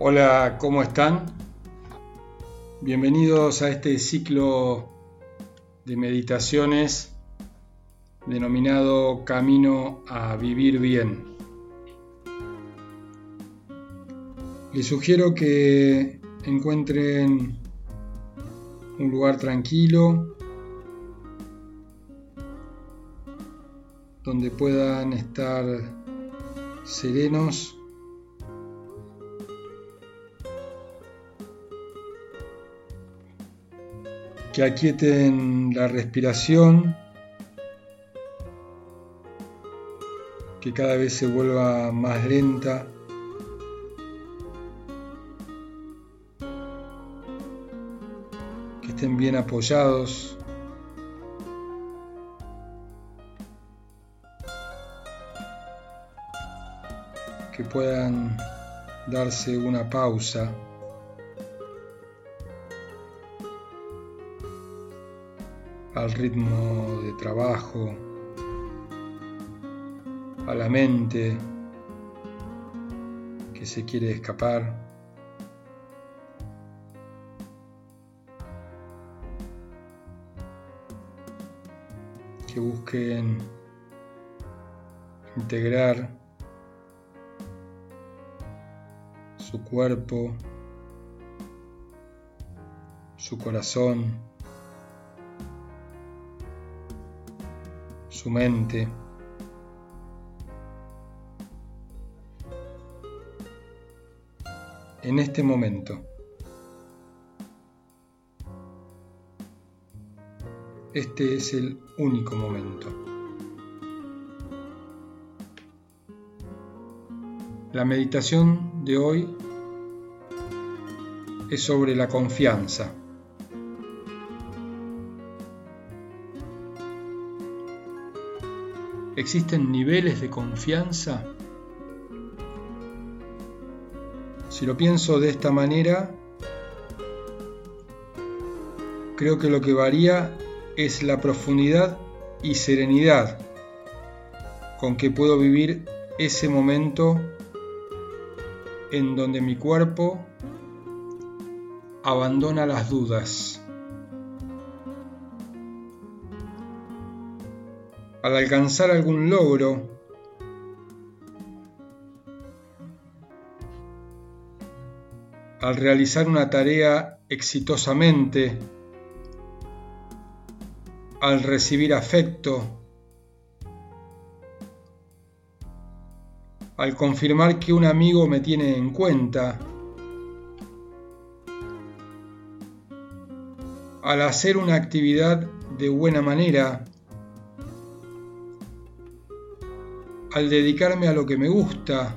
Hola, ¿cómo están? Bienvenidos a este ciclo de meditaciones denominado Camino a Vivir Bien. Les sugiero que encuentren un lugar tranquilo donde puedan estar serenos que aquieten la respiración, que cada vez se vuelva más lenta. que estén bien apoyados. que puedan darse una pausa. Al ritmo de trabajo, a la mente que se quiere escapar. que busquen integrar su cuerpo, su corazón, su mente. En este momento. Este es el único momento. La meditación de hoy es sobre la confianza. ¿Existen niveles de confianza? Si lo pienso de esta manera, creo que lo que varía es la profundidad y serenidad con que puedo vivir ese momento en donde mi cuerpo abandona las dudas. Al alcanzar algún logro, al realizar una tarea exitosamente, al recibir afecto, al confirmar que un amigo me tiene en cuenta, al hacer una actividad de buena manera, al dedicarme a lo que me gusta,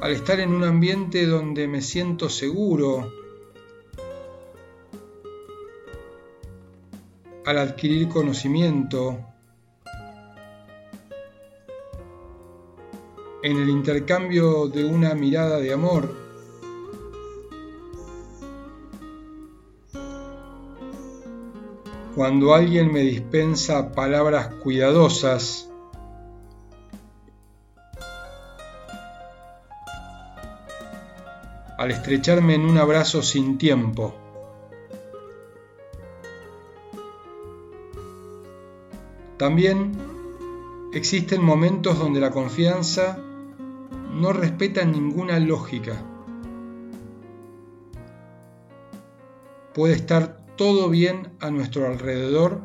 al estar en un ambiente donde me siento seguro, al adquirir conocimiento, en el intercambio de una mirada de amor, cuando alguien me dispensa palabras cuidadosas, al estrecharme en un abrazo sin tiempo. También existen momentos donde la confianza no respeta ninguna lógica. Puede estar todo bien a nuestro alrededor,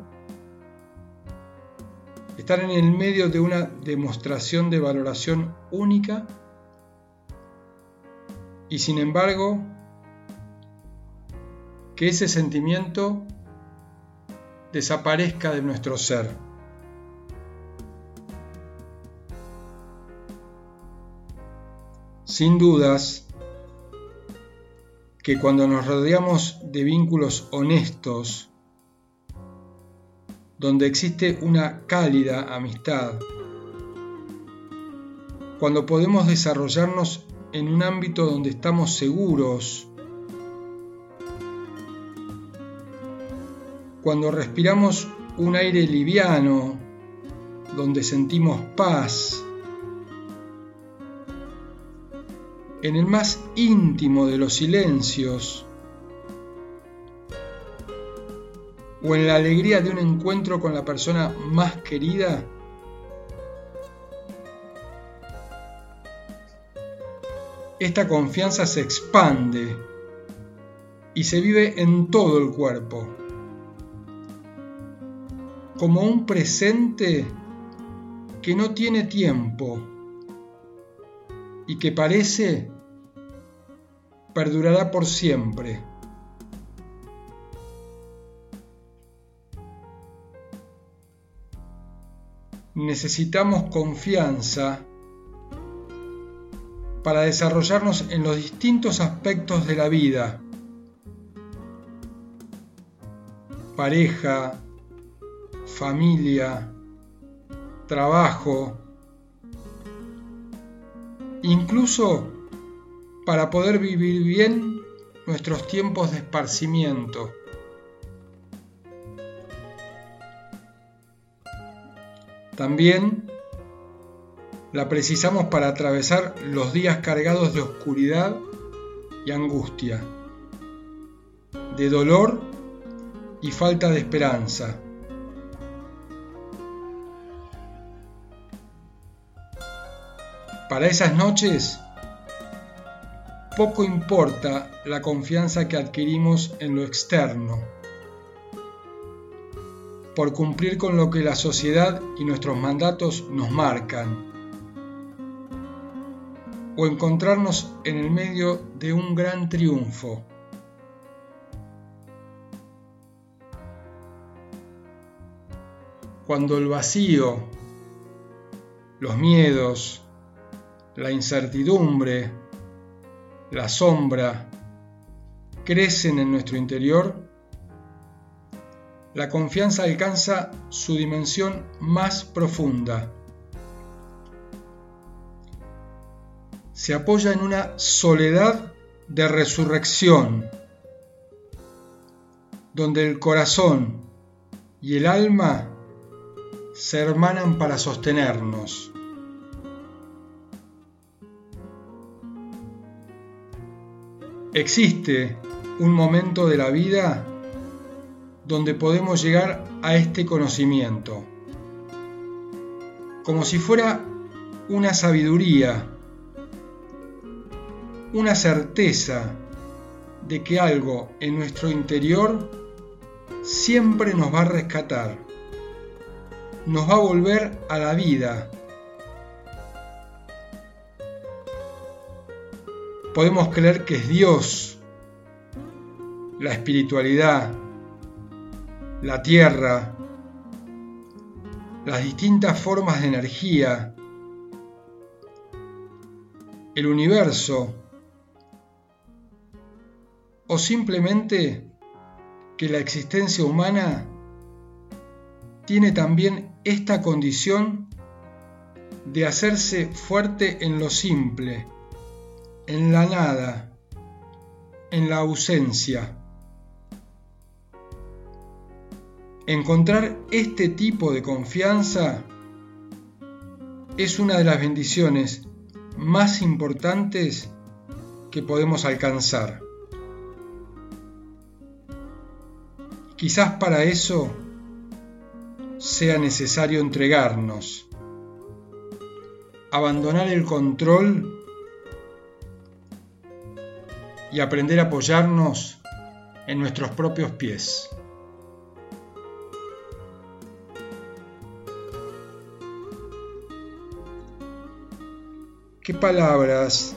estar en el medio de una demostración de valoración única y sin embargo que ese sentimiento desaparezca de nuestro ser. Sin dudas, que cuando nos rodeamos de vínculos honestos, donde existe una cálida amistad, cuando podemos desarrollarnos en un ámbito donde estamos seguros, cuando respiramos un aire liviano, donde sentimos paz, en el más íntimo de los silencios, o en la alegría de un encuentro con la persona más querida, esta confianza se expande y se vive en todo el cuerpo, como un presente que no tiene tiempo y que parece perdurará por siempre. Necesitamos confianza para desarrollarnos en los distintos aspectos de la vida. Pareja, familia, trabajo, incluso para poder vivir bien nuestros tiempos de esparcimiento. También la precisamos para atravesar los días cargados de oscuridad y angustia, de dolor y falta de esperanza. Para esas noches, poco importa la confianza que adquirimos en lo externo, por cumplir con lo que la sociedad y nuestros mandatos nos marcan, o encontrarnos en el medio de un gran triunfo. Cuando el vacío, los miedos, la incertidumbre, la sombra crecen en nuestro interior, la confianza alcanza su dimensión más profunda. Se apoya en una soledad de resurrección, donde el corazón y el alma se hermanan para sostenernos. Existe un momento de la vida donde podemos llegar a este conocimiento, como si fuera una sabiduría, una certeza de que algo en nuestro interior siempre nos va a rescatar, nos va a volver a la vida podemos creer que es Dios, la espiritualidad, la tierra, las distintas formas de energía, el universo, o simplemente que la existencia humana tiene también esta condición de hacerse fuerte en lo simple, en la nada, en la ausencia. Encontrar este tipo de confianza es una de las bendiciones más importantes que podemos alcanzar. Quizás para eso sea necesario entregarnos, abandonar el control y aprender a apoyarnos en nuestros propios pies. ¿Qué palabras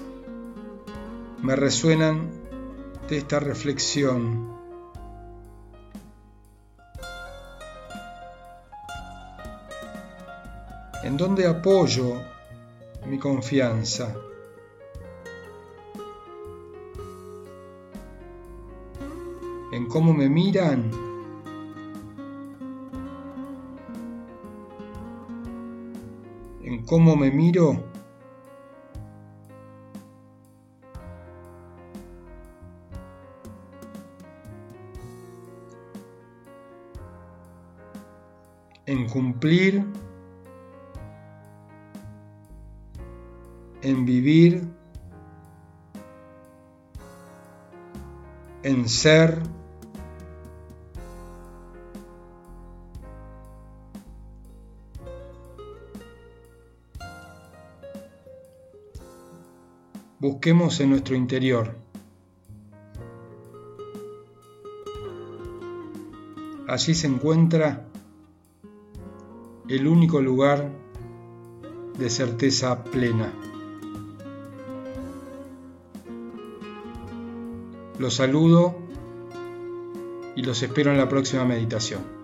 me resuenan de esta reflexión? ¿En dónde apoyo mi confianza? En cómo me miran. En cómo me miro. En cumplir. En vivir en ser, Busquemos en nuestro interior. Allí se encuentra el único lugar de certeza plena. Los saludo y los espero en la próxima meditación.